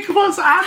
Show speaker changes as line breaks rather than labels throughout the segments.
Mikros an.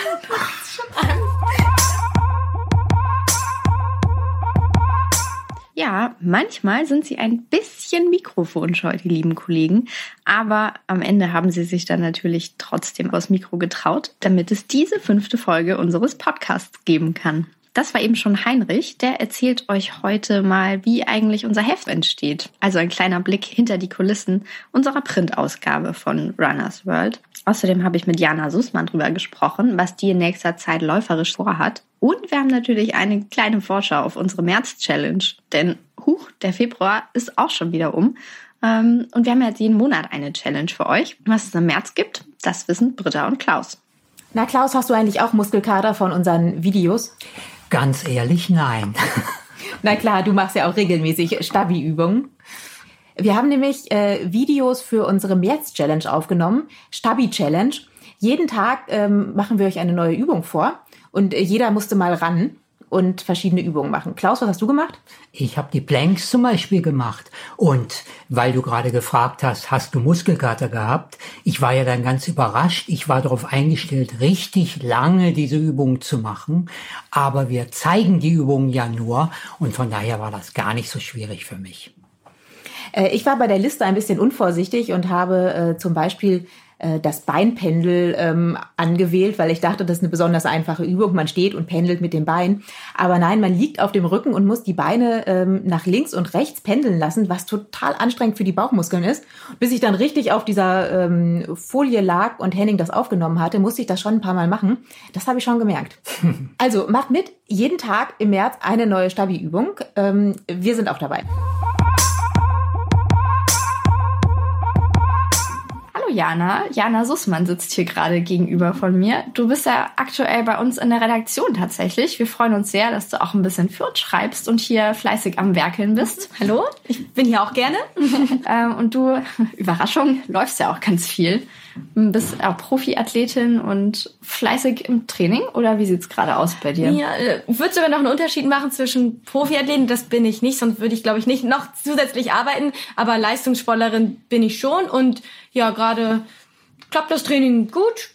Ja, manchmal sind sie ein bisschen mikrofonscheu, die lieben Kollegen. Aber am Ende haben sie sich dann natürlich trotzdem aus Mikro getraut, damit es diese fünfte Folge unseres Podcasts geben kann. Das war eben schon Heinrich, der erzählt euch heute mal, wie eigentlich unser Heft entsteht. Also ein kleiner Blick hinter die Kulissen unserer Printausgabe von Runners World. Außerdem habe ich mit Jana Sussmann drüber gesprochen, was die in nächster Zeit läuferisch vorhat. Und wir haben natürlich eine kleine Vorschau auf unsere März-Challenge. Denn, huch, der Februar ist auch schon wieder um. Ähm, und wir haben jetzt jeden Monat eine Challenge für euch. Was es im März gibt, das wissen Britta und Klaus.
Na Klaus, hast du eigentlich auch Muskelkater von unseren Videos?
Ganz ehrlich, nein.
Na klar, du machst ja auch regelmäßig Stabi-Übungen. Wir haben nämlich äh, Videos für unsere März-Challenge aufgenommen, Stabi-Challenge. Jeden Tag ähm, machen wir euch eine neue Übung vor und äh, jeder musste mal ran und verschiedene Übungen machen. Klaus, was hast du gemacht?
Ich habe die Planks zum Beispiel gemacht. Und weil du gerade gefragt hast, hast du Muskelkater gehabt? Ich war ja dann ganz überrascht. Ich war darauf eingestellt, richtig lange diese Übung zu machen. Aber wir zeigen die Übungen ja nur. Und von daher war das gar nicht so schwierig für mich.
Äh, ich war bei der Liste ein bisschen unvorsichtig und habe äh, zum Beispiel das Beinpendel ähm, angewählt, weil ich dachte, das ist eine besonders einfache Übung. Man steht und pendelt mit dem Bein. Aber nein, man liegt auf dem Rücken und muss die Beine ähm, nach links und rechts pendeln lassen, was total anstrengend für die Bauchmuskeln ist. Bis ich dann richtig auf dieser ähm, Folie lag und Henning das aufgenommen hatte, musste ich das schon ein paar Mal machen. Das habe ich schon gemerkt. also macht mit, jeden Tag im März eine neue Stabi-Übung. Ähm, wir sind auch dabei.
Jana. Jana Sussmann sitzt hier gerade gegenüber von mir. Du bist ja aktuell bei uns in der Redaktion tatsächlich. Wir freuen uns sehr, dass du auch ein bisschen für uns schreibst und hier fleißig am Werkeln bist. Hallo, ich bin hier auch gerne. Ähm, und du, Überraschung, läufst ja auch ganz viel. Bist auch Profiathletin und fleißig im Training oder wie sieht's gerade aus bei dir?
Ja, äh, ich würde sogar noch einen Unterschied machen zwischen Profiathleten, das bin ich nicht, sonst würde ich glaube ich nicht noch zusätzlich arbeiten, aber Leistungssportlerin bin ich schon und ja, gerade klappt das Training gut,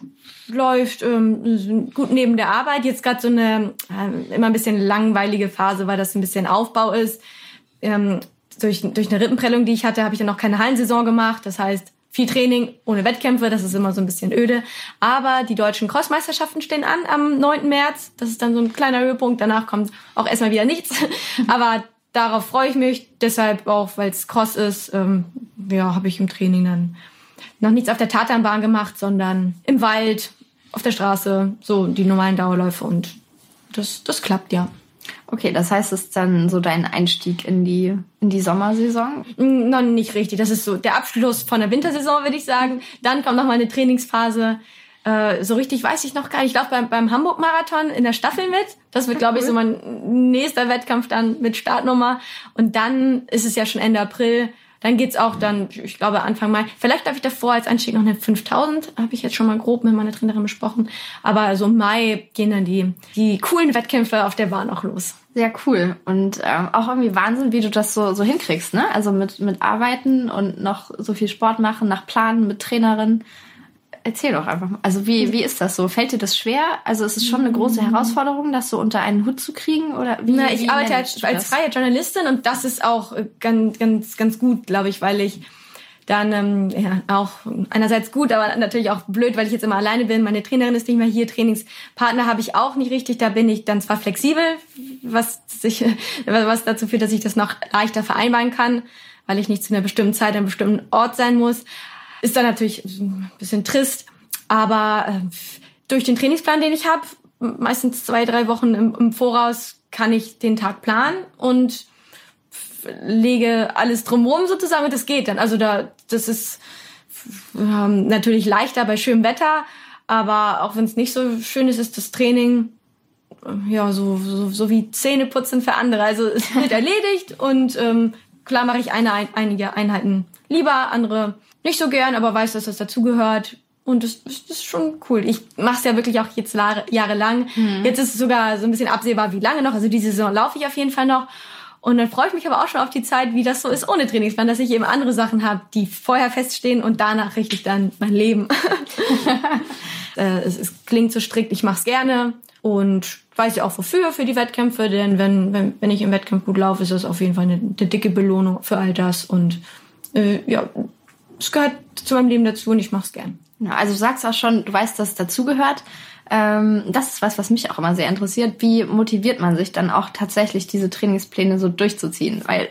läuft ähm, gut neben der Arbeit. Jetzt gerade so eine äh, immer ein bisschen langweilige Phase, weil das ein bisschen Aufbau ist. Ähm, durch, durch eine Rippenprellung, die ich hatte, habe ich dann noch keine Hallensaison gemacht. Das heißt, viel Training ohne Wettkämpfe, das ist immer so ein bisschen öde. Aber die deutschen Crossmeisterschaften stehen an am 9. März. Das ist dann so ein kleiner Höhepunkt. Danach kommt auch erstmal wieder nichts. Aber darauf freue ich mich. Deshalb auch, weil es Cross ist, ähm, ja, habe ich im Training dann noch nichts auf der Tatanbahn gemacht, sondern im Wald, auf der Straße, so die normalen Dauerläufe und das, das klappt ja.
Okay, das heißt, es ist dann so dein Einstieg in die, in die Sommersaison?
Mm, noch nicht richtig. Das ist so der Abschluss von der Wintersaison, würde ich sagen. Dann kommt noch mal eine Trainingsphase. Äh, so richtig weiß ich noch gar nicht. Ich laufe beim, beim Hamburg-Marathon in der Staffel mit. Das wird, glaube ich, so mein nächster Wettkampf dann mit Startnummer. Und dann ist es ja schon Ende April. Dann geht's auch dann, ich glaube, Anfang Mai. Vielleicht darf ich davor als Anstieg noch eine 5000, habe ich jetzt schon mal grob mit meiner Trainerin besprochen. Aber so im Mai gehen dann die, die coolen Wettkämpfe auf der Bahn auch los.
Sehr cool. Und ähm, auch irgendwie Wahnsinn, wie du das so, so hinkriegst, ne? Also mit, mit Arbeiten und noch so viel Sport machen, nach Planen mit Trainerin. Erzähl doch einfach mal. Also wie, wie ist das so? Fällt dir das schwer? Also ist es schon eine große Herausforderung, das so unter einen Hut zu kriegen? Oder wie,
Na, ich
wie
arbeite als, als freie Journalistin und das ist auch äh, ganz, ganz, ganz gut, glaube ich, weil ich dann ähm, ja, auch einerseits gut, aber natürlich auch blöd, weil ich jetzt immer alleine bin. Meine Trainerin ist nicht mehr hier, Trainingspartner habe ich auch nicht richtig. Da bin ich dann zwar flexibel, was sich, was dazu führt, dass ich das noch leichter vereinbaren kann, weil ich nicht zu einer bestimmten Zeit an einem bestimmten Ort sein muss. Ist dann natürlich ein bisschen trist, aber äh, durch den Trainingsplan, den ich habe, meistens zwei, drei Wochen im, im Voraus, kann ich den Tag planen und lege alles drumherum sozusagen und das geht dann. Also da, das ist ähm, natürlich leichter bei schönem Wetter, aber auch wenn es nicht so schön ist, ist das Training äh, ja so, so, so wie Zähneputzen für andere. Also es wird erledigt und ähm, klar mache ich eine, einige Einheiten lieber, andere nicht so gern, aber weiß, dass das dazugehört. Und das, das ist schon cool. Ich mache es ja wirklich auch jetzt jahrelang. Mhm. Jetzt ist es sogar so ein bisschen absehbar, wie lange noch. Also diese Saison laufe ich auf jeden Fall noch. Und dann freue ich mich aber auch schon auf die Zeit, wie das so ist ohne Trainingsplan, dass ich eben andere Sachen habe, die vorher feststehen und danach richte ich dann mein Leben. äh, es, es, klingt so strikt, ich mache es gerne und weiß ja auch wofür, für die Wettkämpfe, denn wenn, wenn, wenn ich im Wettkampf gut laufe, ist das auf jeden Fall eine, eine dicke Belohnung für all das und äh, ja, es gehört zu meinem Leben dazu und ich mache es gern.
Ja, also du sagst auch schon, du weißt, dass es dazugehört. Ähm, das ist was, was mich auch immer sehr interessiert. Wie motiviert man sich dann auch tatsächlich, diese Trainingspläne so durchzuziehen? Weil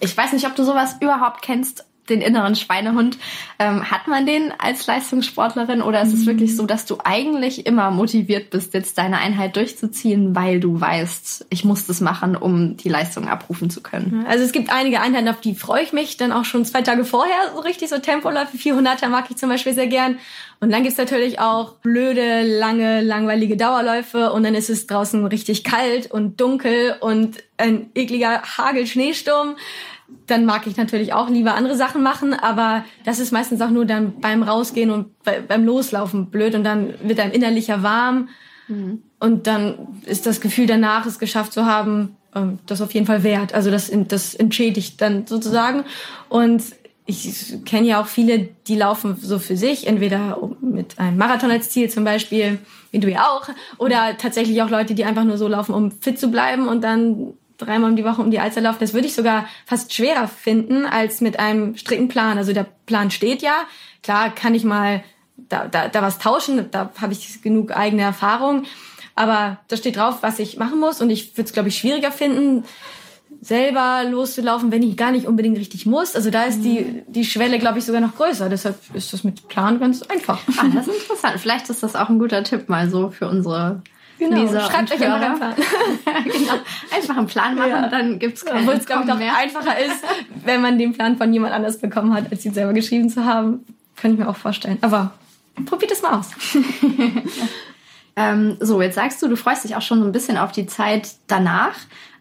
ich weiß nicht, ob du sowas überhaupt kennst, den inneren Schweinehund. Ähm, hat man den als Leistungssportlerin oder ist es wirklich so, dass du eigentlich immer motiviert bist, jetzt deine Einheit durchzuziehen, weil du weißt, ich muss das machen, um die Leistung abrufen zu können?
Also es gibt einige Einheiten, auf die freue ich mich dann auch schon zwei Tage vorher so richtig, so Tempoläufe, 400er mag ich zum Beispiel sehr gern. Und dann gibt's natürlich auch blöde, lange, langweilige Dauerläufe und dann ist es draußen richtig kalt und dunkel und ein ekliger Hagel-Schneesturm dann mag ich natürlich auch lieber andere Sachen machen, aber das ist meistens auch nur dann beim Rausgehen und beim Loslaufen blöd und dann wird einem innerlicher warm mhm. und dann ist das Gefühl danach, es geschafft zu haben, ähm, das auf jeden Fall wert. Also das, das entschädigt dann sozusagen und ich kenne ja auch viele, die laufen so für sich, entweder mit einem Marathon als Ziel zum Beispiel, wie du ja auch, oder tatsächlich auch Leute, die einfach nur so laufen, um fit zu bleiben und dann dreimal um die Woche um die Alster laufen, das würde ich sogar fast schwerer finden als mit einem strikten Plan. Also der Plan steht ja. Klar kann ich mal da, da, da was tauschen, da habe ich genug eigene Erfahrung. Aber da steht drauf, was ich machen muss. Und ich würde es, glaube ich, schwieriger finden, selber loszulaufen, wenn ich gar nicht unbedingt richtig muss. Also da ist die, die Schwelle, glaube ich, sogar noch größer. Deshalb ist das mit Plan ganz einfach.
Ah, das ist interessant. Vielleicht ist das auch ein guter Tipp mal so für unsere
Genau, Leser schreibt euch einfach einen Plan.
genau. Einfach einen Plan machen, ja. dann gibt's keinen
Obwohl es, glaube ich, noch einfacher ist, wenn man den Plan von jemand anders bekommen hat, als ihn selber geschrieben zu haben. Könnte ich mir auch vorstellen. Aber probiert es mal aus.
ähm, so, jetzt sagst du, du freust dich auch schon so ein bisschen auf die Zeit danach.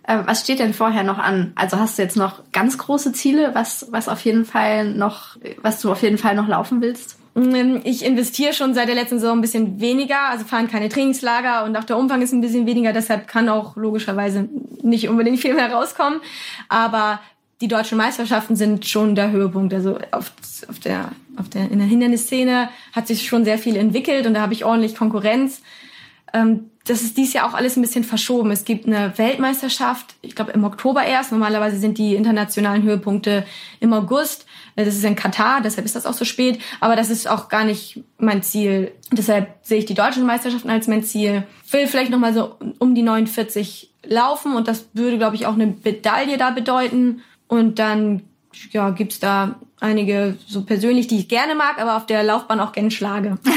Äh, was steht denn vorher noch an? Also hast du jetzt noch ganz große Ziele, was, was auf jeden Fall noch, was du auf jeden Fall noch laufen willst?
Ähm, ich investiere schon seit der letzten Saison ein bisschen weniger, also fahren keine Trainingslager und auch der Umfang ist ein bisschen weniger, deshalb kann auch logischerweise nicht unbedingt viel mehr rauskommen. Aber die deutschen Meisterschaften sind schon der Höhepunkt. Also auf, auf der, auf der, in der Hindernisszene hat sich schon sehr viel entwickelt und da habe ich ordentlich Konkurrenz. Ähm, das ist dies Jahr auch alles ein bisschen verschoben. Es gibt eine Weltmeisterschaft, ich glaube im Oktober erst. Normalerweise sind die internationalen Höhepunkte im August. Das ist in Katar, deshalb ist das auch so spät. Aber das ist auch gar nicht mein Ziel. Deshalb sehe ich die deutschen Meisterschaften als mein Ziel. Will vielleicht noch mal so um die 49 laufen und das würde, glaube ich, auch eine Medaille da bedeuten. Und dann ja, gibt's da einige so persönlich, die ich gerne mag, aber auf der Laufbahn auch gerne schlage.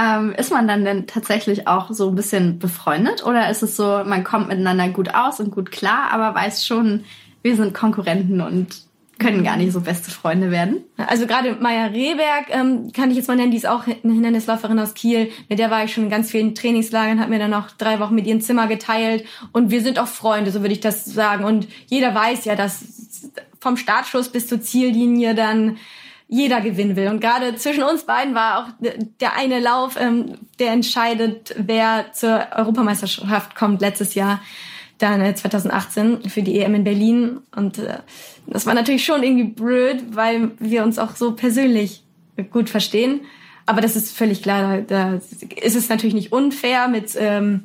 Ähm, ist man dann denn tatsächlich auch so ein bisschen befreundet oder ist es so, man kommt miteinander gut aus und gut klar, aber weiß schon, wir sind Konkurrenten und können gar nicht so beste Freunde werden.
Also gerade Maya Rehberg ähm, kann ich jetzt mal nennen, die ist auch eine Hindernisläuferin aus Kiel. Mit der war ich schon in ganz vielen Trainingslagern, hat mir dann auch drei Wochen mit ihrem Zimmer geteilt und wir sind auch Freunde, so würde ich das sagen. Und jeder weiß ja, dass vom Startschuss bis zur Ziellinie dann jeder gewinnen will. Und gerade zwischen uns beiden war auch der eine Lauf, ähm, der entscheidet, wer zur Europameisterschaft kommt letztes Jahr, dann äh, 2018 für die EM in Berlin. Und äh, das war natürlich schon irgendwie blöd, weil wir uns auch so persönlich gut verstehen. Aber das ist völlig klar, da, da ist es natürlich nicht unfair mit ähm,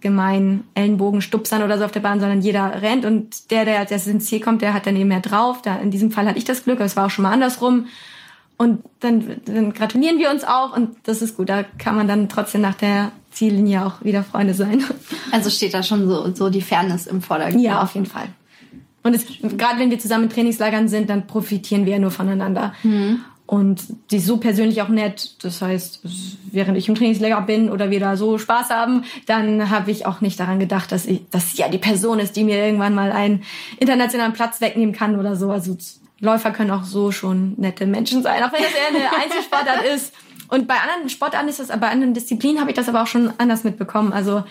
gemein Ellenbogen stupsern oder so auf der Bahn, sondern jeder rennt und der, der als erstes ins Ziel kommt, der hat dann eben mehr drauf. Da, in diesem Fall hatte ich das Glück, aber es war auch schon mal andersrum. Und dann, dann gratulieren wir uns auch und das ist gut. Da kann man dann trotzdem nach der Ziellinie auch wieder Freunde sein.
Also steht da schon so, so die Fairness im Vordergrund.
Ja, auf jeden Fall. Und es, gerade wenn wir zusammen in Trainingslagern sind, dann profitieren wir ja nur voneinander. Mhm. Und die ist so persönlich auch nett. Das heißt, während ich im Trainingslager bin oder wir da so Spaß haben, dann habe ich auch nicht daran gedacht, dass ich, dass sie ja die Person ist, die mir irgendwann mal einen internationalen Platz wegnehmen kann oder so. Also Läufer können auch so schon nette Menschen sein, auch wenn das eher eine Einzelsportart ist. Und bei anderen Sportarten ist das, bei anderen Disziplinen habe ich das aber auch schon anders mitbekommen. Also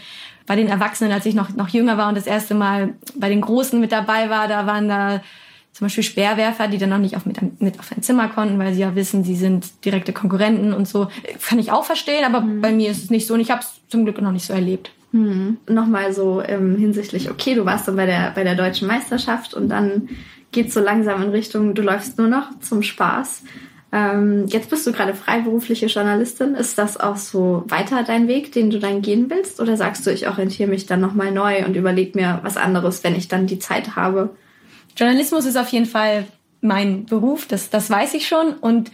bei den Erwachsenen, als ich noch, noch jünger war und das erste Mal bei den Großen mit dabei war, da waren da zum Beispiel Speerwerfer, die dann noch nicht auf mit, mit auf ein Zimmer konnten, weil sie ja wissen, sie sind direkte Konkurrenten und so. Kann ich auch verstehen, aber mhm. bei mir ist es nicht so und ich habe es zum Glück noch nicht so erlebt.
Hm. Nochmal so ähm, hinsichtlich, okay, du warst dann bei der, bei der deutschen Meisterschaft und dann geht so langsam in Richtung, du läufst nur noch zum Spaß. Ähm, jetzt bist du gerade freiberufliche Journalistin. Ist das auch so weiter dein Weg, den du dann gehen willst? Oder sagst du, ich orientiere mich dann nochmal neu und überlege mir was anderes, wenn ich dann die Zeit habe?
Journalismus ist auf jeden Fall mein Beruf, das, das weiß ich schon. Und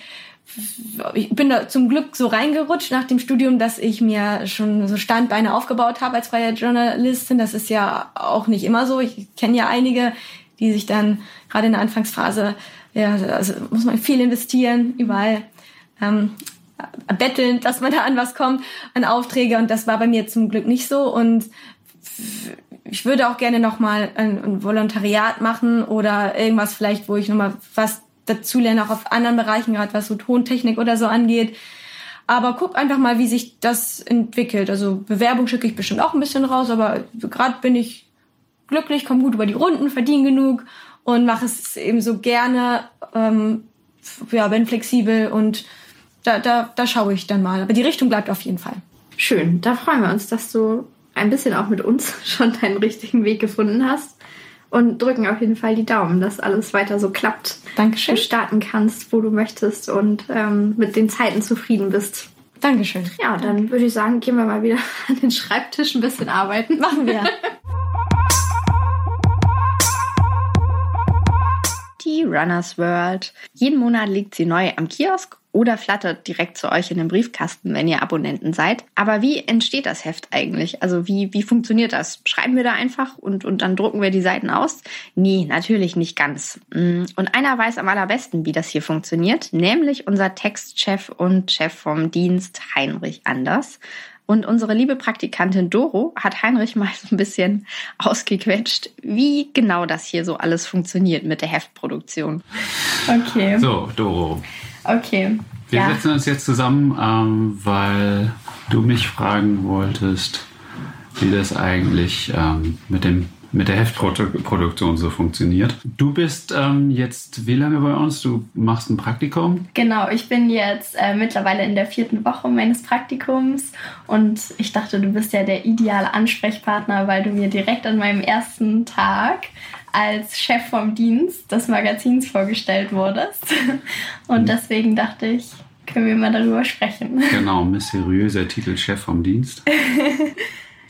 ich bin da zum Glück so reingerutscht nach dem Studium, dass ich mir schon so Standbeine aufgebaut habe als freie Journalistin. Das ist ja auch nicht immer so. Ich kenne ja einige, die sich dann gerade in der Anfangsphase ja, also muss man viel investieren, überall ähm, betteln, dass man da an was kommt, an Aufträge. Und das war bei mir zum Glück nicht so. Und ich würde auch gerne nochmal ein, ein Volontariat machen oder irgendwas vielleicht, wo ich nochmal was dazu lerne, auch auf anderen Bereichen, gerade was so Tontechnik oder so angeht. Aber guck einfach mal, wie sich das entwickelt. Also Bewerbung schicke ich bestimmt auch ein bisschen raus, aber gerade bin ich glücklich, komme gut über die Runden, verdiene genug und mache es eben so gerne, ähm, ja, bin flexibel und da, da, da schaue ich dann mal. Aber die Richtung bleibt auf jeden Fall.
Schön, da freuen wir uns, dass du ein bisschen auch mit uns schon deinen richtigen Weg gefunden hast und drücken auf jeden Fall die Daumen, dass alles weiter so klappt.
Dankeschön.
Du starten kannst, wo du möchtest und ähm, mit den Zeiten zufrieden bist.
Dankeschön.
Ja, dann würde ich sagen, gehen wir mal wieder an den Schreibtisch ein bisschen arbeiten.
Machen wir.
die Runners World. Jeden Monat liegt sie neu am Kiosk oder flattert direkt zu euch in den Briefkasten, wenn ihr Abonnenten seid. Aber wie entsteht das Heft eigentlich? Also wie, wie funktioniert das? Schreiben wir da einfach und, und dann drucken wir die Seiten aus? Nee, natürlich nicht ganz. Mm, und einer weiß am allerbesten, wie das hier funktioniert, nämlich unser Textchef und Chef vom Dienst Heinrich Anders. Und unsere liebe Praktikantin Doro hat Heinrich mal so ein bisschen ausgequetscht, wie genau das hier so alles funktioniert mit der Heftproduktion.
Okay. So, Doro.
Okay.
Wir ja. setzen uns jetzt zusammen, ähm, weil du mich fragen wolltest, wie das eigentlich ähm, mit dem mit der Heftproduktion so funktioniert. Du bist ähm, jetzt wie lange bei uns? Du machst ein Praktikum?
Genau, ich bin jetzt äh, mittlerweile in der vierten Woche meines Praktikums und ich dachte, du bist ja der ideale Ansprechpartner, weil du mir direkt an meinem ersten Tag als Chef vom Dienst des Magazins vorgestellt wurdest. Und hm. deswegen dachte ich, können wir mal darüber sprechen.
Genau, mysteriöser Titel Chef vom Dienst.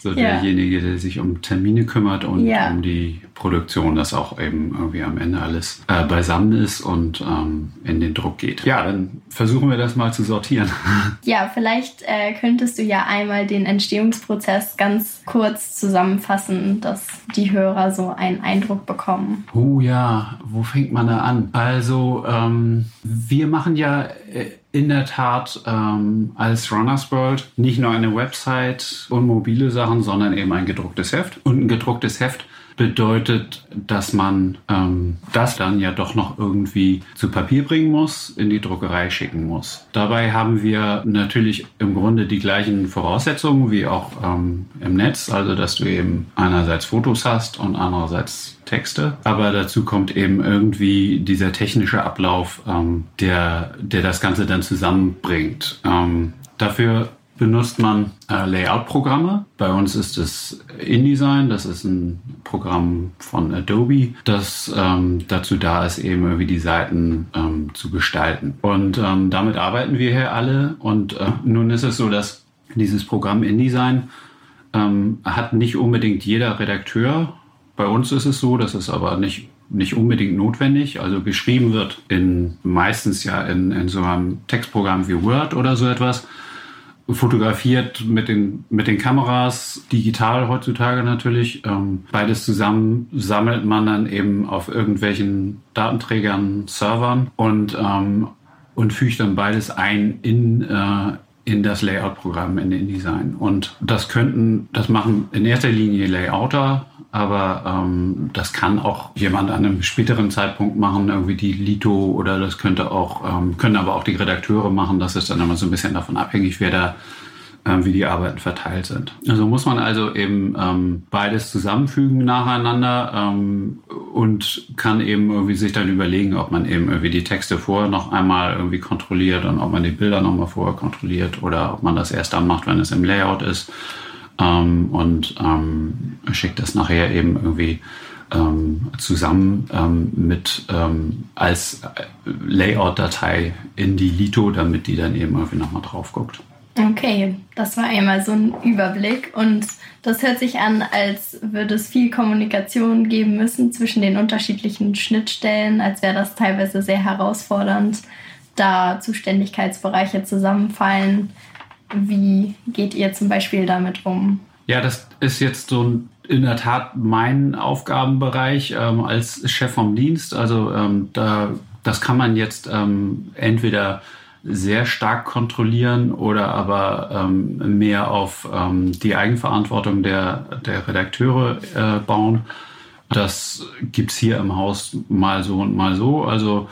So ja. derjenige, der sich um Termine kümmert und ja. um die Produktion, dass auch eben irgendwie am Ende alles äh, beisammen ist und ähm, in den Druck geht. Ja, dann versuchen wir das mal zu sortieren.
Ja, vielleicht äh, könntest du ja einmal den Entstehungsprozess ganz kurz zusammenfassen, dass die Hörer so einen Eindruck bekommen.
Oh ja, wo fängt man da an? Also, ähm, wir machen ja äh, in der Tat ähm, als Runners World nicht nur eine Website und mobile Sachen, sondern eben ein gedrucktes Heft. Und ein gedrucktes Heft bedeutet, dass man ähm, das dann ja doch noch irgendwie zu Papier bringen muss, in die Druckerei schicken muss. Dabei haben wir natürlich im Grunde die gleichen Voraussetzungen wie auch ähm, im Netz, also dass du eben einerseits Fotos hast und andererseits Texte. Aber dazu kommt eben irgendwie dieser technische Ablauf, ähm, der, der das Ganze dann zusammenbringt. Ähm, dafür benutzt man äh, Layout-Programme. Bei uns ist es InDesign, das ist ein Programm von Adobe, das ähm, dazu da ist, eben irgendwie die Seiten ähm, zu gestalten. Und ähm, damit arbeiten wir hier alle. Und äh, nun ist es so, dass dieses Programm InDesign ähm, hat nicht unbedingt jeder Redakteur. Bei uns ist es so, das ist aber nicht nicht unbedingt notwendig. Also geschrieben wird in meistens ja in, in so einem Textprogramm wie Word oder so etwas fotografiert mit den, mit den Kameras, digital heutzutage natürlich. Ähm, beides zusammen sammelt man dann eben auf irgendwelchen Datenträgern, Servern und, ähm, und fügt dann beides ein in, äh, in das Layout-Programm, in InDesign. Und das könnten, das machen in erster Linie Layouter, aber ähm, das kann auch jemand an einem späteren Zeitpunkt machen, irgendwie die Lito oder das könnte auch, ähm, können aber auch die Redakteure machen. Das ist dann immer so ein bisschen davon abhängig, wer da wie die Arbeiten verteilt sind. Also muss man also eben ähm, beides zusammenfügen nacheinander ähm, und kann eben irgendwie sich dann überlegen, ob man eben irgendwie die Texte vorher noch einmal irgendwie kontrolliert und ob man die Bilder nochmal vorher kontrolliert oder ob man das erst dann macht, wenn es im Layout ist. ähm, und ähm, schickt das nachher eben irgendwie ähm, zusammen ähm, mit ähm, als Layout-Datei in die Lito, damit die dann eben irgendwie nochmal drauf guckt.
Okay, das war einmal so ein Überblick und das hört sich an, als würde es viel Kommunikation geben müssen zwischen den unterschiedlichen Schnittstellen, als wäre das teilweise sehr herausfordernd, da Zuständigkeitsbereiche zusammenfallen. Wie geht ihr zum Beispiel damit um?
Ja, das ist jetzt so in der Tat mein Aufgabenbereich ähm, als Chef vom Dienst. Also ähm, da, das kann man jetzt ähm, entweder sehr stark kontrollieren oder aber ähm, mehr auf ähm, die Eigenverantwortung der, der Redakteure äh, bauen. Das gibt's hier im Haus mal so und mal so. Also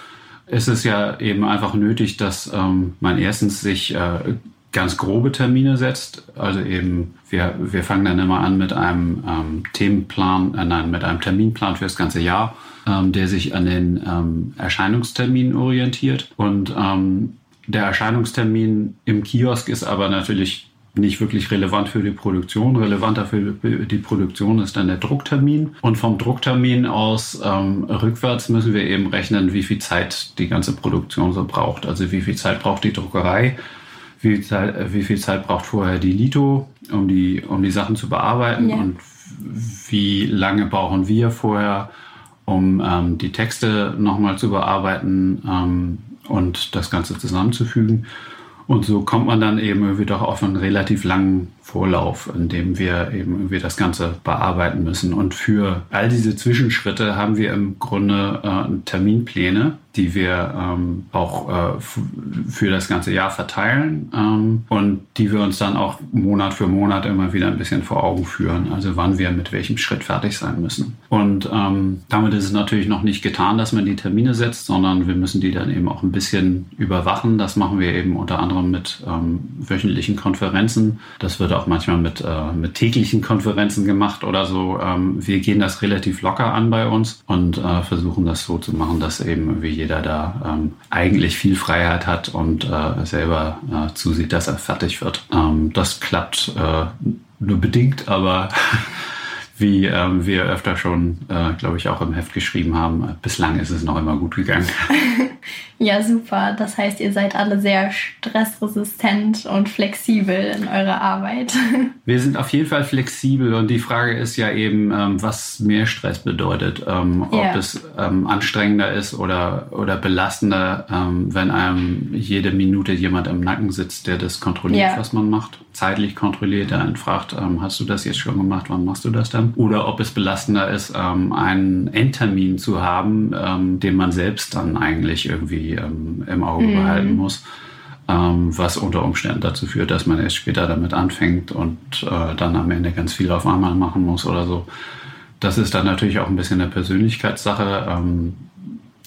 es ist ja eben einfach nötig, dass ähm, man erstens sich äh, ganz grobe Termine setzt. Also eben, wir, wir fangen dann immer an mit einem ähm, Themenplan, äh, nein, mit einem Terminplan für das ganze Jahr, ähm, der sich an den ähm, Erscheinungsterminen orientiert. Und der Erscheinungstermin im Kiosk ist aber natürlich nicht wirklich relevant für die Produktion. Relevanter für die Produktion ist dann der Drucktermin. Und vom Drucktermin aus ähm, rückwärts müssen wir eben rechnen, wie viel Zeit die ganze Produktion so braucht. Also wie viel Zeit braucht die Druckerei, wie viel Zeit, wie viel Zeit braucht vorher die Lito, um die, um die Sachen zu bearbeiten ja. und wie lange brauchen wir vorher, um ähm, die Texte nochmal zu bearbeiten. Ähm, und das Ganze zusammenzufügen. Und so kommt man dann eben irgendwie doch auf einen relativ langen Vorlauf, in dem wir eben irgendwie das Ganze bearbeiten müssen. Und für all diese Zwischenschritte haben wir im Grunde äh, Terminpläne, die wir ähm, auch äh, für das ganze Jahr verteilen ähm, und die wir uns dann auch Monat für Monat immer wieder ein bisschen vor Augen führen, also wann wir mit welchem Schritt fertig sein müssen. Und ähm, damit ist es natürlich noch nicht getan, dass man die Termine setzt, sondern wir müssen die dann eben auch ein bisschen überwachen. Das machen wir eben unter anderem mit ähm, wöchentlichen Konferenzen. Das wird auch manchmal mit, äh, mit täglichen Konferenzen gemacht oder so. Ähm, wir gehen das relativ locker an bei uns und äh, versuchen das so zu machen, dass eben wie jeder da ähm, eigentlich viel Freiheit hat und äh, selber äh, zusieht, dass er fertig wird. Ähm, das klappt äh, nur bedingt, aber wie ähm, wir öfter schon, äh, glaube ich, auch im Heft geschrieben haben, bislang ist es noch immer gut gegangen.
Ja, super. Das heißt, ihr seid alle sehr stressresistent und flexibel in eurer Arbeit.
Wir sind auf jeden Fall flexibel und die Frage ist ja eben, ähm, was mehr Stress bedeutet. Ähm, ob yeah. es ähm, anstrengender ist oder, oder belastender, wenn einem jede Minute jemand im Nacken sitzt, der das kontrolliert, yeah. was man macht. Zeitlich kontrolliert, der einen fragt, hast du das jetzt schon gemacht, wann machst du das dann? Oder ob es belastender ist, einen Endtermin zu haben, den man selbst dann eigentlich irgendwie ähm, im Auge mhm. behalten muss, ähm, was unter Umständen dazu führt, dass man erst später damit anfängt und äh, dann am Ende ganz viel auf einmal machen muss oder so. Das ist dann natürlich auch ein bisschen eine Persönlichkeitssache, ähm,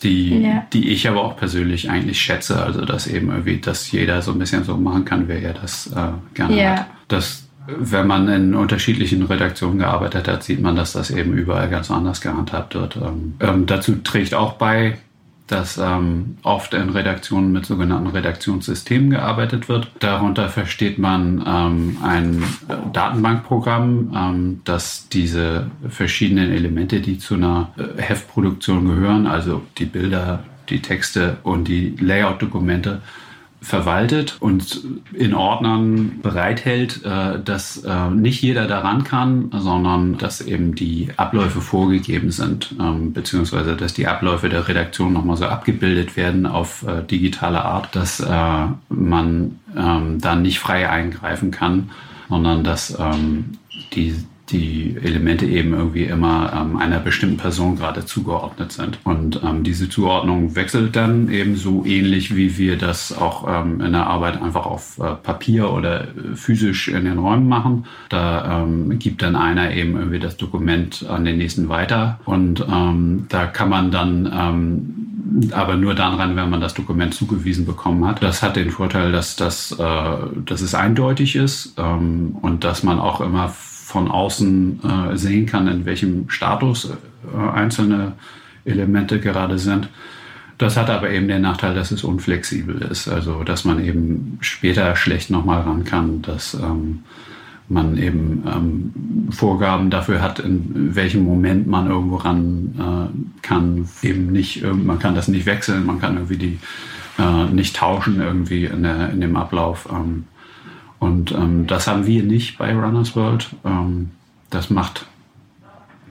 die, ja. die ich aber auch persönlich eigentlich schätze. Also, dass eben irgendwie, dass jeder so ein bisschen so machen kann, wer er das äh, gerne ja. hat. Das wenn man in unterschiedlichen Redaktionen gearbeitet hat, sieht man, dass das eben überall ganz anders gehandhabt wird. Ähm, ähm, dazu trägt auch bei, dass ähm, oft in Redaktionen mit sogenannten Redaktionssystemen gearbeitet wird. Darunter versteht man ähm, ein Datenbankprogramm, ähm, das diese verschiedenen Elemente, die zu einer äh, Heftproduktion gehören, also die Bilder, die Texte und die Layout-Dokumente, verwaltet und in Ordnern bereithält, äh, dass äh, nicht jeder daran kann, sondern dass eben die Abläufe vorgegeben sind, ähm, beziehungsweise dass die Abläufe der Redaktion nochmal so abgebildet werden auf äh, digitale Art, dass man ähm, dann nicht frei eingreifen kann, sondern dass ähm, die die Elemente eben irgendwie immer ähm, einer bestimmten Person gerade zugeordnet sind. Und ähm, diese Zuordnung wechselt dann eben so ähnlich, wie wir das auch ähm, in der Arbeit einfach auf äh, Papier oder äh, physisch in den Räumen machen. Da ähm, gibt dann einer eben irgendwie das Dokument an den nächsten weiter und ähm, da kann man dann ähm, aber nur dann ran, wenn man das Dokument zugewiesen bekommen hat. Das hat den Vorteil, dass, das, äh, dass es eindeutig ist und dass man auch immer von außen äh, sehen kann, in welchem Status äh, einzelne Elemente gerade sind. Das hat aber eben den Nachteil, dass es unflexibel ist, also dass man eben später schlecht nochmal ran kann, dass ähm, man eben ähm, Vorgaben dafür hat, in welchem Moment man irgendwo ran äh, kann. Eben nicht, man kann das nicht wechseln, man kann irgendwie die äh, nicht tauschen irgendwie in, der, in dem Ablauf. Ähm, und ähm, das haben wir nicht bei Runners World. Ähm, das macht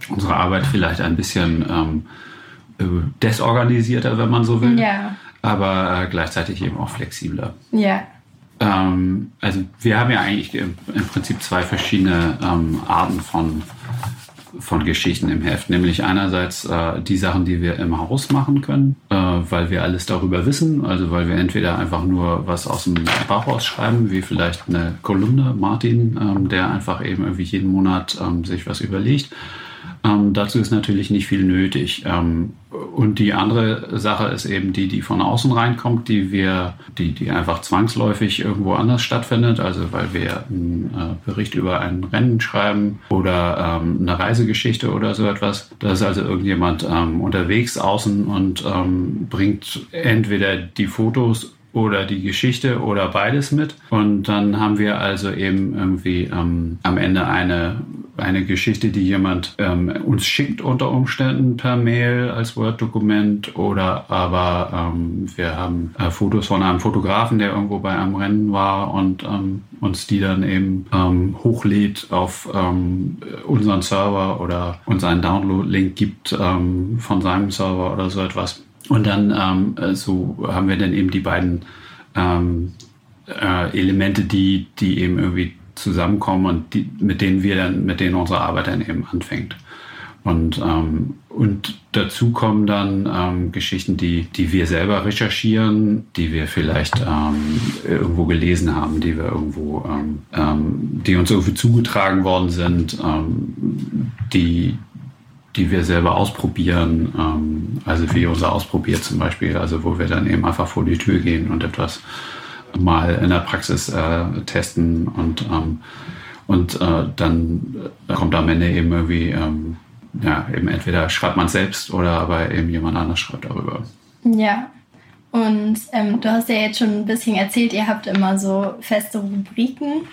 unsere Arbeit vielleicht ein bisschen ähm, äh, desorganisierter, wenn man so will.
Ja.
Aber äh, gleichzeitig eben auch flexibler.
Ja.
Ähm, also wir haben ja eigentlich im, im Prinzip zwei verschiedene ähm, Arten von, von Geschichten im Heft. Nämlich einerseits äh, die Sachen, die wir im Haus machen können, äh, weil wir alles darüber wissen. Also weil wir entweder einfach nur was aus dem Bauch ausschreiben, wie vielleicht eine Kolumne Martin, ähm, der einfach eben irgendwie jeden Monat ähm, sich was überlegt ähm, dazu ist natürlich nicht viel nötig. Ähm, und die andere Sache ist eben die, die von außen reinkommt, die wir, die, die einfach zwangsläufig irgendwo anders stattfindet. Also weil wir einen äh, Bericht über ein Rennen schreiben oder ähm, eine Reisegeschichte oder so etwas. Da ist also irgendjemand ähm, unterwegs außen und ähm, bringt entweder die Fotos oder die Geschichte oder beides mit. Und dann haben wir also eben irgendwie ähm, am Ende eine, eine Geschichte, die jemand ähm, uns schickt unter Umständen per Mail als Word-Dokument oder aber ähm, wir haben äh, Fotos von einem Fotografen, der irgendwo bei einem Rennen war und ähm, uns die dann eben ähm, hochlädt auf ähm, unseren Server oder uns einen Download-Link gibt ähm, von seinem Server oder so etwas. Und dann ähm, so haben wir dann eben die beiden ähm, äh, Elemente, die, die eben irgendwie zusammenkommen und die, mit denen wir dann, mit denen unsere Arbeit dann eben anfängt. Und, ähm, und dazu kommen dann ähm, Geschichten, die, die wir selber recherchieren, die wir vielleicht ähm, irgendwo gelesen haben, die wir irgendwo, ähm, ähm, die uns irgendwie zugetragen worden sind, ähm, die, die wir selber ausprobieren, ähm, also wie unser Ausprobiert zum Beispiel, also wo wir dann eben einfach vor die Tür gehen und etwas mal in der Praxis äh, testen und, ähm, und äh, dann kommt am Ende eben irgendwie, ähm, ja, eben entweder schreibt man selbst oder aber eben jemand anders schreibt darüber.
Ja. Und ähm, du hast ja jetzt schon ein bisschen erzählt, ihr habt immer so feste Rubriken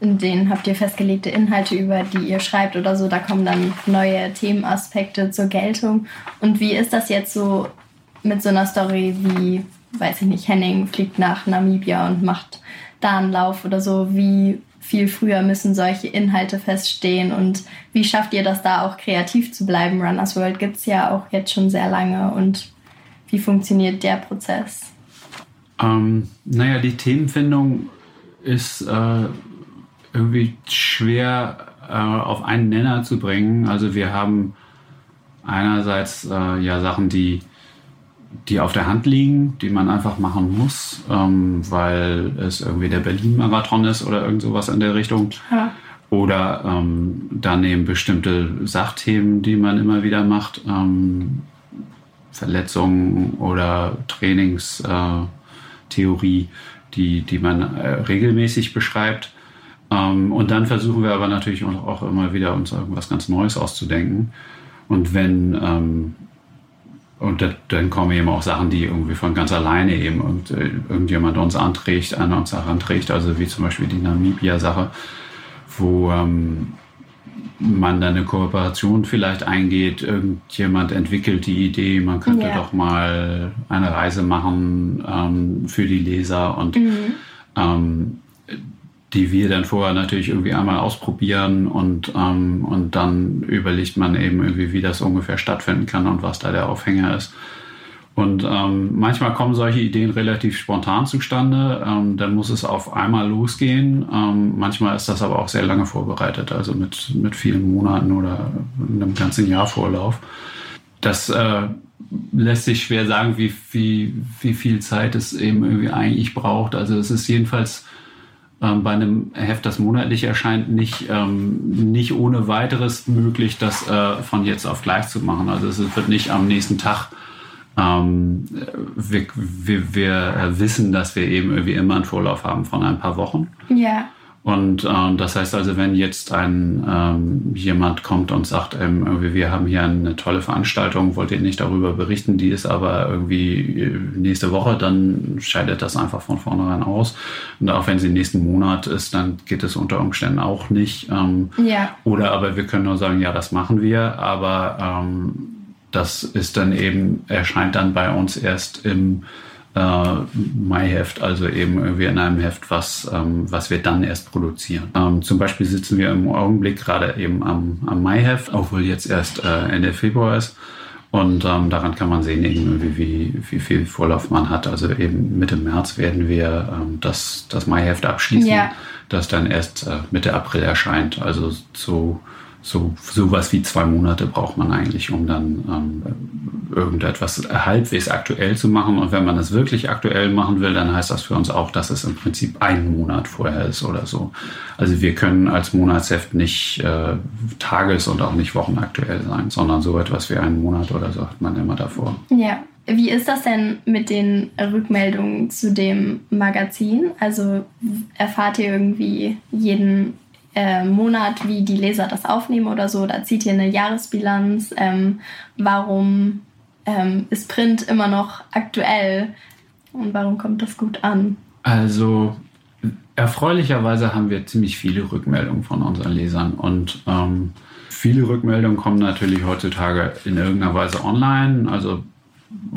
in denen habt ihr festgelegte Inhalte, über die ihr schreibt oder so. Da kommen dann neue Themenaspekte zur Geltung. Und wie ist das jetzt so mit so einer Story wie, weiß ich nicht, Henning fliegt nach Namibia und macht da einen Lauf oder so? Wie viel früher müssen solche Inhalte feststehen und wie schafft ihr das da auch kreativ zu bleiben? Runners World gibt es ja auch jetzt schon sehr lange und wie funktioniert der Prozess?
Ähm, naja, die Themenfindung ist äh, irgendwie schwer äh, auf einen Nenner zu bringen. Also wir haben einerseits äh, ja Sachen, die, die auf der Hand liegen, die man einfach machen muss, ähm, weil es irgendwie der Berlin-Marathon ist oder irgend sowas in der Richtung. Ja. Oder ähm, dann eben bestimmte Sachthemen, die man immer wieder macht. Ähm, Verletzungen oder Trainingstheorie, äh, die, die man äh, regelmäßig beschreibt. Ähm, und dann versuchen wir aber natürlich auch immer wieder uns irgendwas ganz Neues auszudenken. Und wenn, ähm, und da, dann kommen eben auch Sachen, die irgendwie von ganz alleine eben und, äh, irgendjemand uns anträgt, an uns heranträgt, also wie zum Beispiel die Namibia-Sache, wo ähm, man dann eine Kooperation vielleicht eingeht, irgendjemand entwickelt die Idee, man könnte ja. doch mal eine Reise machen ähm, für die Leser und mhm. ähm, die wir dann vorher natürlich irgendwie einmal ausprobieren und, ähm, und dann überlegt man eben irgendwie, wie das ungefähr stattfinden kann und was da der Aufhänger ist. Und ähm, manchmal kommen solche Ideen relativ spontan zustande. Ähm, dann muss es auf einmal losgehen. Ähm, manchmal ist das aber auch sehr lange vorbereitet, also mit, mit vielen Monaten oder einem ganzen Jahr Vorlauf. Das äh, lässt sich schwer sagen, wie, wie, wie viel Zeit es eben irgendwie eigentlich braucht. Also es ist jedenfalls ähm, bei einem Heft, das monatlich erscheint, nicht, ähm, nicht ohne weiteres möglich, das äh, von jetzt auf gleich zu machen. Also es wird nicht am nächsten Tag. Ähm, wir, wir, wir wissen, dass wir eben irgendwie immer einen Vorlauf haben von ein paar Wochen.
Ja.
Und ähm, das heißt also, wenn jetzt ein ähm, jemand kommt und sagt, ähm, irgendwie, wir haben hier eine tolle Veranstaltung, wollt ihr nicht darüber berichten, die ist aber irgendwie äh, nächste Woche, dann scheidet das einfach von vornherein aus. Und auch wenn sie nächsten Monat ist, dann geht es unter Umständen auch nicht. Ähm,
ja.
Oder aber wir können nur sagen, ja, das machen wir, aber ähm, das ist dann eben, erscheint dann bei uns erst im äh, Mai-Heft, also eben irgendwie in einem Heft, was, ähm, was wir dann erst produzieren. Ähm, zum Beispiel sitzen wir im Augenblick gerade eben am, am Mai-Heft, obwohl jetzt erst äh, Ende Februar ist. Und ähm, daran kann man sehen, irgendwie, wie, wie viel Vorlauf man hat. Also eben Mitte März werden wir ähm, das, das Mai-Heft abschließen,
Ja.
das dann erst äh, Mitte April erscheint. Also so so sowas wie zwei Monate braucht man eigentlich, um dann ähm, irgendetwas halbwegs aktuell zu machen. Und wenn man es wirklich aktuell machen will, dann heißt das für uns auch, dass es im Prinzip ein Monat vorher ist oder so. Also wir können als Monatsheft nicht äh, tages- und auch nicht wochenaktuell sein, sondern so etwas wie einen Monat oder so hat man immer davor.
Ja. Wie ist das denn mit den Rückmeldungen zu dem Magazin? Also erfahrt ihr irgendwie jeden äh, Monat, wie die Leser das aufnehmen oder so? Oder zieht ihr eine Jahresbilanz? Ähm, warum ähm, ist Print immer noch aktuell? Und warum kommt das gut an?
Also erfreulicherweise haben wir ziemlich viele Rückmeldungen von unseren Lesern und ähm, viele Rückmeldungen kommen natürlich heutzutage in irgendeiner Weise online, also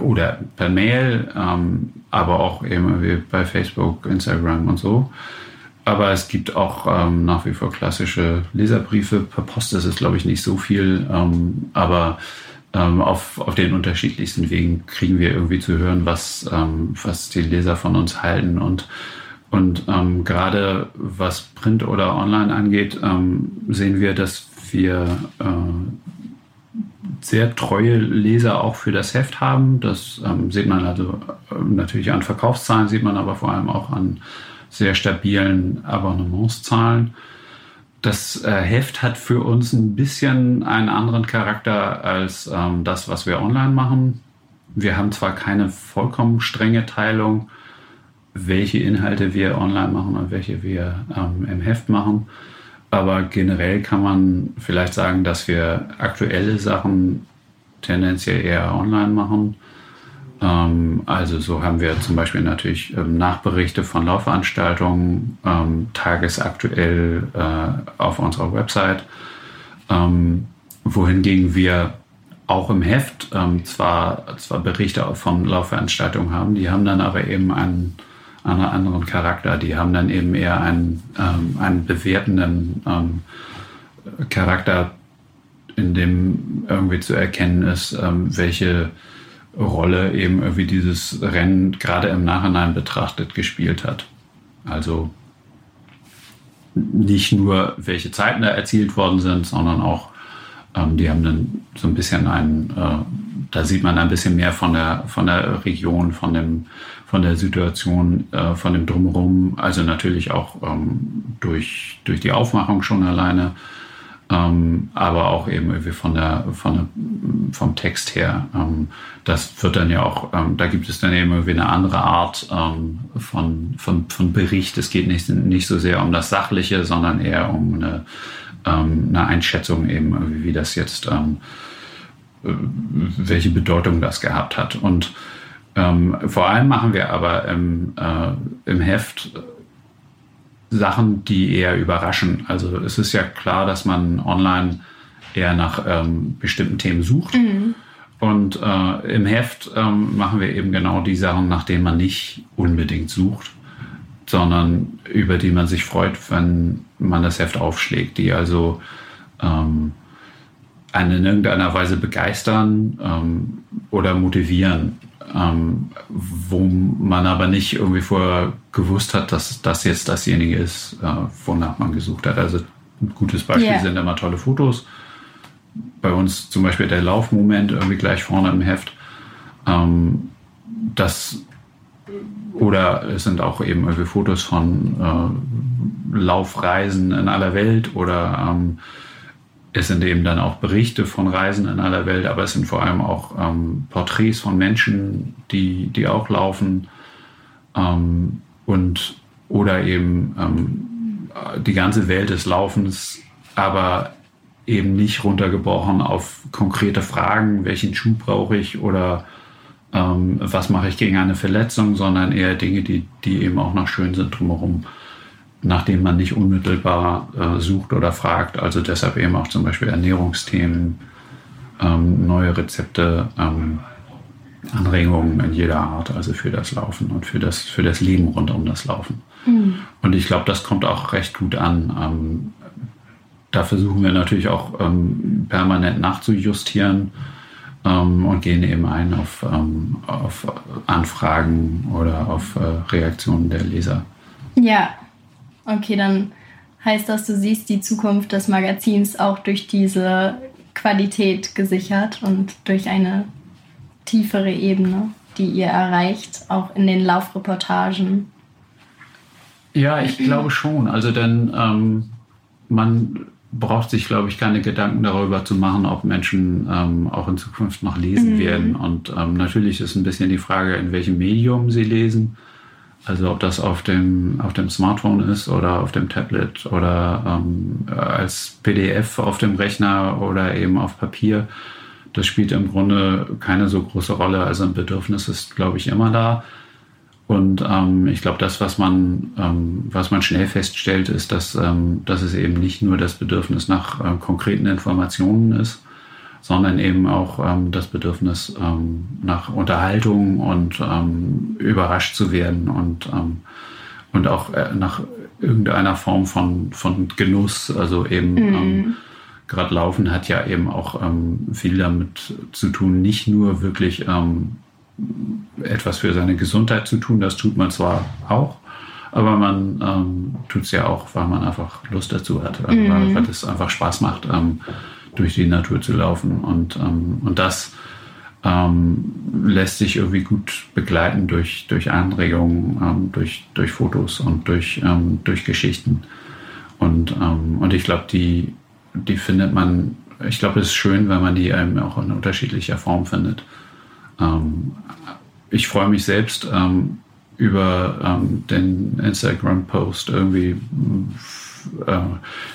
oder per Mail, ähm, aber auch eben bei Facebook, Instagram und so. Aber es gibt auch ähm, nach wie vor klassische Leserbriefe. Per Post ist es, glaube ich, nicht so viel, ähm, aber ähm, auf, auf den unterschiedlichsten Wegen kriegen wir irgendwie zu hören, was, ähm, was die Leser von uns halten. Und, und ähm, gerade was Print oder Online angeht, ähm, sehen wir, dass wir äh, sehr treue Leser auch für das Heft haben. Das sieht man also äh, natürlich an Verkaufszahlen, sieht man aber vor allem auch an sehr stabilen Abonnementszahlen. Das äh, Heft hat für uns ein bisschen einen anderen Charakter als ähm, das, was wir online machen. Wir haben zwar keine vollkommen strenge Teilung, welche Inhalte wir online machen und welche wir ähm, im Heft machen. Aber generell kann man vielleicht sagen, dass wir aktuelle Sachen tendenziell eher online machen. Ähm, also so haben wir zum Beispiel natürlich ähm, Nachberichte von Laufveranstaltungen ähm, tagesaktuell äh, auf unserer Website, wohingegen wir auch im Heft zwar, zwar Berichte von Laufveranstaltungen haben, die haben dann aber eben einen, einen anderen Charakter. Die haben dann eben eher einen, einen bewertenden Charakter, in dem irgendwie zu erkennen ist, welche Rolle eben irgendwie dieses Rennen gerade im Nachhinein betrachtet gespielt hat. Also nicht nur, welche Zeiten da erzielt worden sind, sondern auch, ähm, die haben dann so ein bisschen einen, äh, da sieht man ein bisschen mehr von der, von der Region, von, dem, von der Situation, äh, von dem Drumherum, also natürlich auch ähm, durch, durch die Aufmachung schon alleine, ähm, aber auch eben irgendwie von der, von der, vom Text her. Ähm, das wird dann ja auch, ähm, da gibt es dann eben irgendwie eine andere Art ähm, von, von, von Bericht. Es geht nicht, nicht so sehr um das Sachliche, sondern eher um eine, ähm, eine Einschätzung eben, wie das jetzt, ähm, äh, welche Bedeutung das gehabt hat. Und ähm, vor allem machen wir aber im, äh, im Heft Sachen, die eher überraschen. Also es ist ja klar, dass man online eher nach ähm, bestimmten Themen sucht. Und äh, im Heft ähm, machen wir eben genau die Sachen, nach denen man nicht unbedingt sucht, sondern über die man sich freut, wenn man das Heft aufschlägt, die also ähm, einen in irgendeiner Weise begeistern ähm, oder motivieren, ähm, wo man aber nicht irgendwie vorher gewusst hat, dass das jetzt dasjenige ist, äh, wonach man gesucht hat. Also ein gutes Beispiel
Ja.
sind immer tolle Fotos. Bei uns zum Beispiel der Laufmoment irgendwie gleich vorne im Heft. Ähm, das oder es sind auch eben irgendwie Fotos von äh, Laufreisen in aller Welt oder ähm, es sind eben dann auch Berichte von Reisen in aller Welt, aber es sind vor allem auch ähm, Porträts von Menschen, die, die auch laufen ähm, und oder eben ähm, die ganze Welt des Laufens, aber eben nicht runtergebrochen auf konkrete Fragen, welchen Schuh brauche ich oder ähm, was mache ich gegen eine Verletzung, sondern eher Dinge, die, die eben auch noch schön sind drumherum, nachdem man nicht unmittelbar äh, sucht oder fragt. Also deshalb eben auch zum Beispiel Ernährungsthemen, ähm, neue Rezepte, ähm, Anregungen in jeder Art, also für das Laufen und für das, für das Leben rund um das Laufen. Mhm. Und ich glaube, das kommt auch recht gut an. Ähm, da versuchen wir natürlich auch ähm, permanent nachzujustieren ähm, und gehen eben ein auf, ähm, auf Anfragen oder auf äh, Reaktionen der Leser.
Ja, okay, dann heißt das, du siehst die Zukunft des Magazins auch durch diese Qualität gesichert und durch eine tiefere Ebene, die ihr erreicht, auch in den Laufreportagen.
Ja, ich glaube schon. Also denn ähm, man braucht sich, glaube ich, keine Gedanken darüber zu machen, ob Menschen ähm, auch in Zukunft noch lesen mhm. werden. Und ähm, natürlich ist ein bisschen die Frage, in welchem Medium sie lesen. Also ob das auf dem, auf dem Smartphone ist oder auf dem Tablet oder ähm, als PDF auf dem Rechner oder eben auf Papier. Das spielt im Grunde keine so große Rolle. Also ein Bedürfnis ist, glaube ich, immer da. Und ähm, ich glaube, das, was man, ähm, was man schnell feststellt, ist, dass, ähm, dass es eben nicht nur das Bedürfnis nach äh, konkreten Informationen ist, sondern eben auch ähm, das Bedürfnis ähm, nach Unterhaltung und ähm, überrascht zu werden und, ähm, und auch äh, nach irgendeiner Form von, von Genuss. Also eben mhm. ähm, gerade Laufen hat ja eben auch ähm, viel damit zu tun, nicht nur wirklich etwas für seine Gesundheit zu tun. Das tut man zwar auch, aber man ähm, tut es ja auch, weil man einfach Lust dazu hat, also mhm. weil es einfach Spaß macht, ähm, durch die Natur zu laufen. Und, ähm, und das ähm, lässt sich irgendwie gut begleiten durch, durch Anregungen, ähm, durch, durch Fotos und durch, ähm, durch Geschichten. Und, und ich glaube, die, die findet man, ich glaube, es ist schön, wenn man die eben auch in unterschiedlicher Form findet. Ähm, ich freue mich selbst ähm, über ähm, den Instagram-Post irgendwie, äh,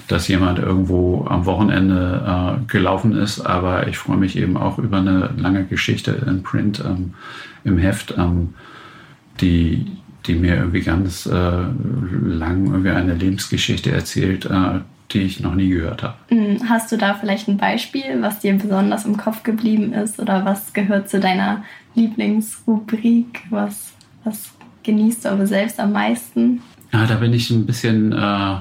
dass jemand irgendwo am Wochenende äh, gelaufen ist, aber ich freue mich eben auch über eine lange Geschichte in Print ähm, im Heft, ähm, die, die mir irgendwie ganz äh, lang irgendwie eine Lebensgeschichte erzählt, äh, die ich noch nie gehört habe.
Hm, hast du da vielleicht ein Beispiel, was dir besonders im Kopf geblieben ist oder was gehört zu deiner Lieblingsrubrik? Was, was genießt du aber selbst am meisten?
Ja, da bin ich ein bisschen äh,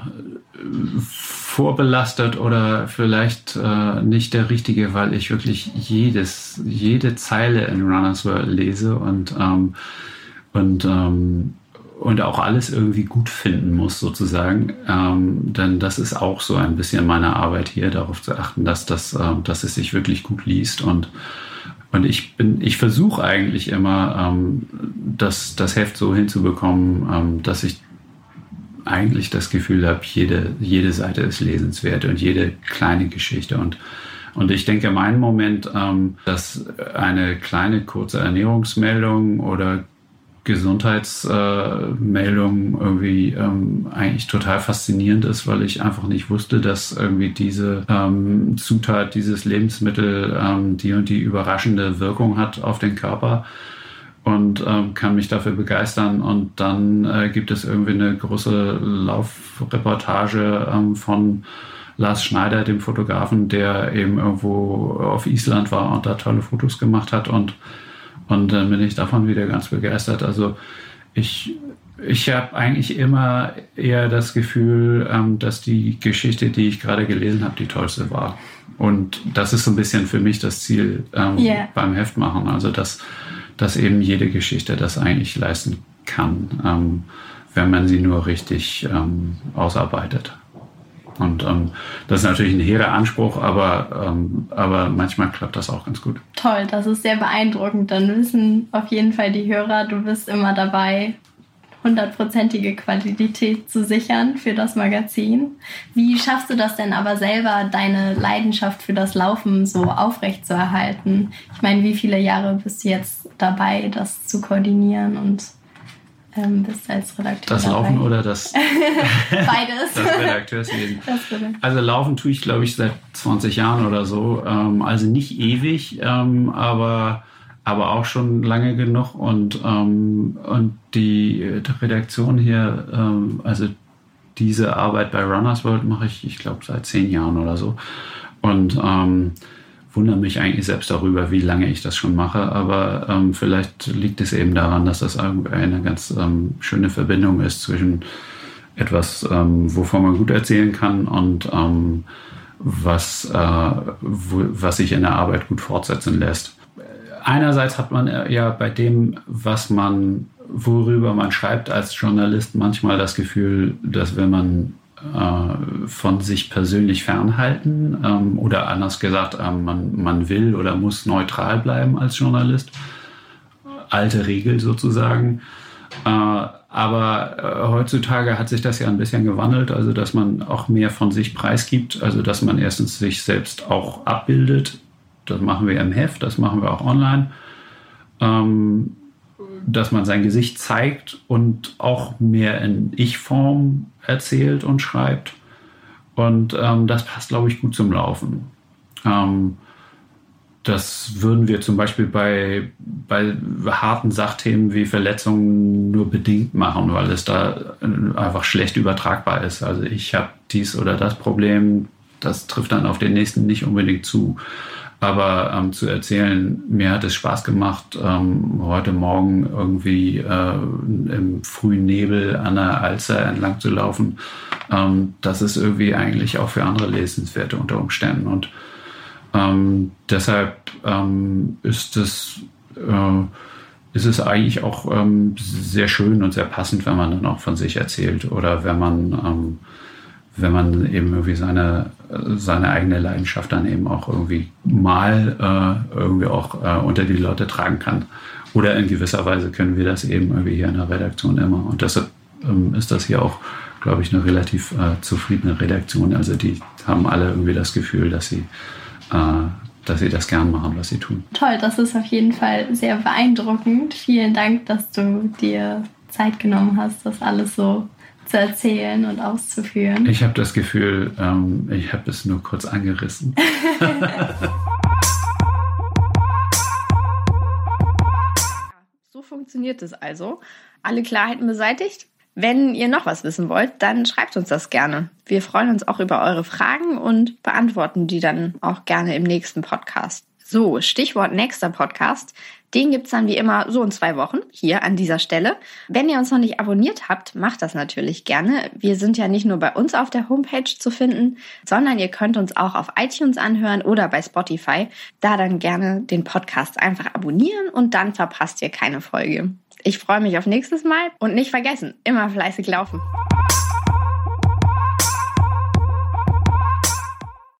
vorbelastet oder vielleicht äh, nicht der Richtige, weil ich wirklich jedes, jede Zeile in Runner's World lese und, ähm, und ähm, und auch alles irgendwie gut finden muss, sozusagen. Ähm, denn das ist auch so ein bisschen meine Arbeit hier, darauf zu achten, dass, das, äh, dass es sich wirklich gut liest. Und, und ich bin, ich versuche eigentlich immer, ähm, das, das Heft so hinzubekommen, ähm, dass ich eigentlich das Gefühl habe, jede, jede Seite ist lesenswert und jede kleine Geschichte. Und, und ich denke, mein Moment, ähm, dass eine kleine kurze Ernährungsmeldung oder Gesundheitsmeldung äh, irgendwie ähm, eigentlich total faszinierend ist, weil ich einfach nicht wusste, dass irgendwie diese ähm, Zutat, dieses Lebensmittel ähm, die und die überraschende Wirkung hat auf den Körper und ähm, kann mich dafür begeistern. Und dann äh, gibt es irgendwie eine große Laufreportage ähm, von Lars Schneider, dem Fotografen, der eben irgendwo auf Island war und da tolle Fotos gemacht hat und und dann bin ich davon wieder ganz begeistert. Also ich, ich habe eigentlich immer eher das Gefühl, ähm, dass die Geschichte, die ich gerade gelesen habe, die tollste war. Und das ist so ein bisschen für mich das Ziel ähm, yeah. beim Heftmachen. Also dass, dass eben jede Geschichte das eigentlich leisten kann, ähm, wenn man sie nur richtig ähm, ausarbeitet. Und ähm, das ist natürlich ein hehrer Anspruch, aber, ähm, aber manchmal klappt das auch ganz gut.
Toll, das ist sehr beeindruckend. Dann wissen auf jeden Fall die Hörer, du bist immer dabei, hundertprozentige Qualität zu sichern für das Magazin. Wie schaffst du das denn aber selber, deine Leidenschaft für das Laufen so aufrecht zu erhalten? Ich meine, wie viele Jahre bist du jetzt dabei, das zu koordinieren und
ähm, bist als Redakteur.
Das Laufen oder das,
Beides.
das Redakteurswesen?
Das.
Also Laufen tue ich, glaube ich, seit 20 Jahren oder so. Ähm, also nicht ewig, ähm, aber, aber auch schon lange genug. Und, ähm, und die, die Redaktion hier, ähm, also diese Arbeit bei Runners World mache ich, ich glaube, seit zehn Jahren oder so. Und ähm, wundere mich eigentlich selbst darüber, wie lange ich das schon mache. Aber ähm, vielleicht liegt es eben daran, dass das eine ganz ähm, schöne Verbindung ist zwischen etwas, ähm, wovon man gut erzählen kann und ähm, was, äh, wo, was sich in der Arbeit gut fortsetzen lässt. Einerseits hat man ja bei dem, was man, worüber man schreibt als Journalist, manchmal das Gefühl, dass wenn man äh, von sich persönlich fernhalten ähm, oder anders gesagt, ähm, man, man will oder muss neutral bleiben als Journalist. Alte Regel sozusagen. Äh, aber äh, heutzutage hat sich das ja ein bisschen gewandelt, also dass man auch mehr von sich preisgibt, also dass man erstens sich selbst auch abbildet. Das machen wir im Heft, das machen wir auch online. Ähm, dass man sein Gesicht zeigt und auch mehr in Ich-Form erzählt und schreibt. Und ähm, das passt, glaube ich, gut zum Laufen. Ähm, das würden wir zum Beispiel bei, bei harten Sachthemen wie Verletzungen nur bedingt machen, weil es da einfach schlecht übertragbar ist. Also ich habe dies oder das Problem, das trifft dann auf den nächsten nicht unbedingt zu. Aber ähm, zu erzählen, mir hat es Spaß gemacht, ähm, heute Morgen irgendwie äh, im frühen Nebel an der Alster entlang zu laufen, ähm, das ist irgendwie eigentlich auch für andere lesenswerte unter Umständen. Und ähm, deshalb ähm, ist es, äh, ist es eigentlich auch ähm, sehr schön und sehr passend, wenn man dann auch von sich erzählt oder wenn man wenn man eben irgendwie seine, seine eigene Leidenschaft dann eben auch irgendwie mal äh, irgendwie auch äh, unter die Leute tragen kann. Oder in gewisser Weise können wir das eben irgendwie hier in der Redaktion immer. Und deshalb ähm, ist das hier auch, glaube ich, eine relativ äh, zufriedene Redaktion. Also die haben alle irgendwie das Gefühl, dass sie, äh, dass sie das gern machen, was sie tun.
Toll, das ist auf jeden Fall sehr beeindruckend. Vielen Dank, dass du dir Zeit genommen hast, das alles so zu erzählen und auszuführen.
Ich habe das Gefühl, ähm, ich habe es nur kurz angerissen.
so funktioniert es also. Alle Klarheiten beseitigt. Wenn ihr noch was wissen wollt, dann schreibt uns das gerne. Wir freuen uns auch über eure Fragen und beantworten die dann auch gerne im nächsten Podcast. So, Stichwort nächster Podcast. Den gibt's dann wie immer so in zwei Wochen hier an dieser Stelle. Wenn ihr uns noch nicht abonniert habt, macht das natürlich gerne. Wir sind ja nicht nur bei uns auf der Homepage zu finden, sondern ihr könnt uns auch auf iTunes anhören oder bei Spotify. Da dann gerne den Podcast einfach abonnieren und dann verpasst ihr keine Folge. Ich freue mich auf nächstes Mal und nicht vergessen, immer fleißig laufen.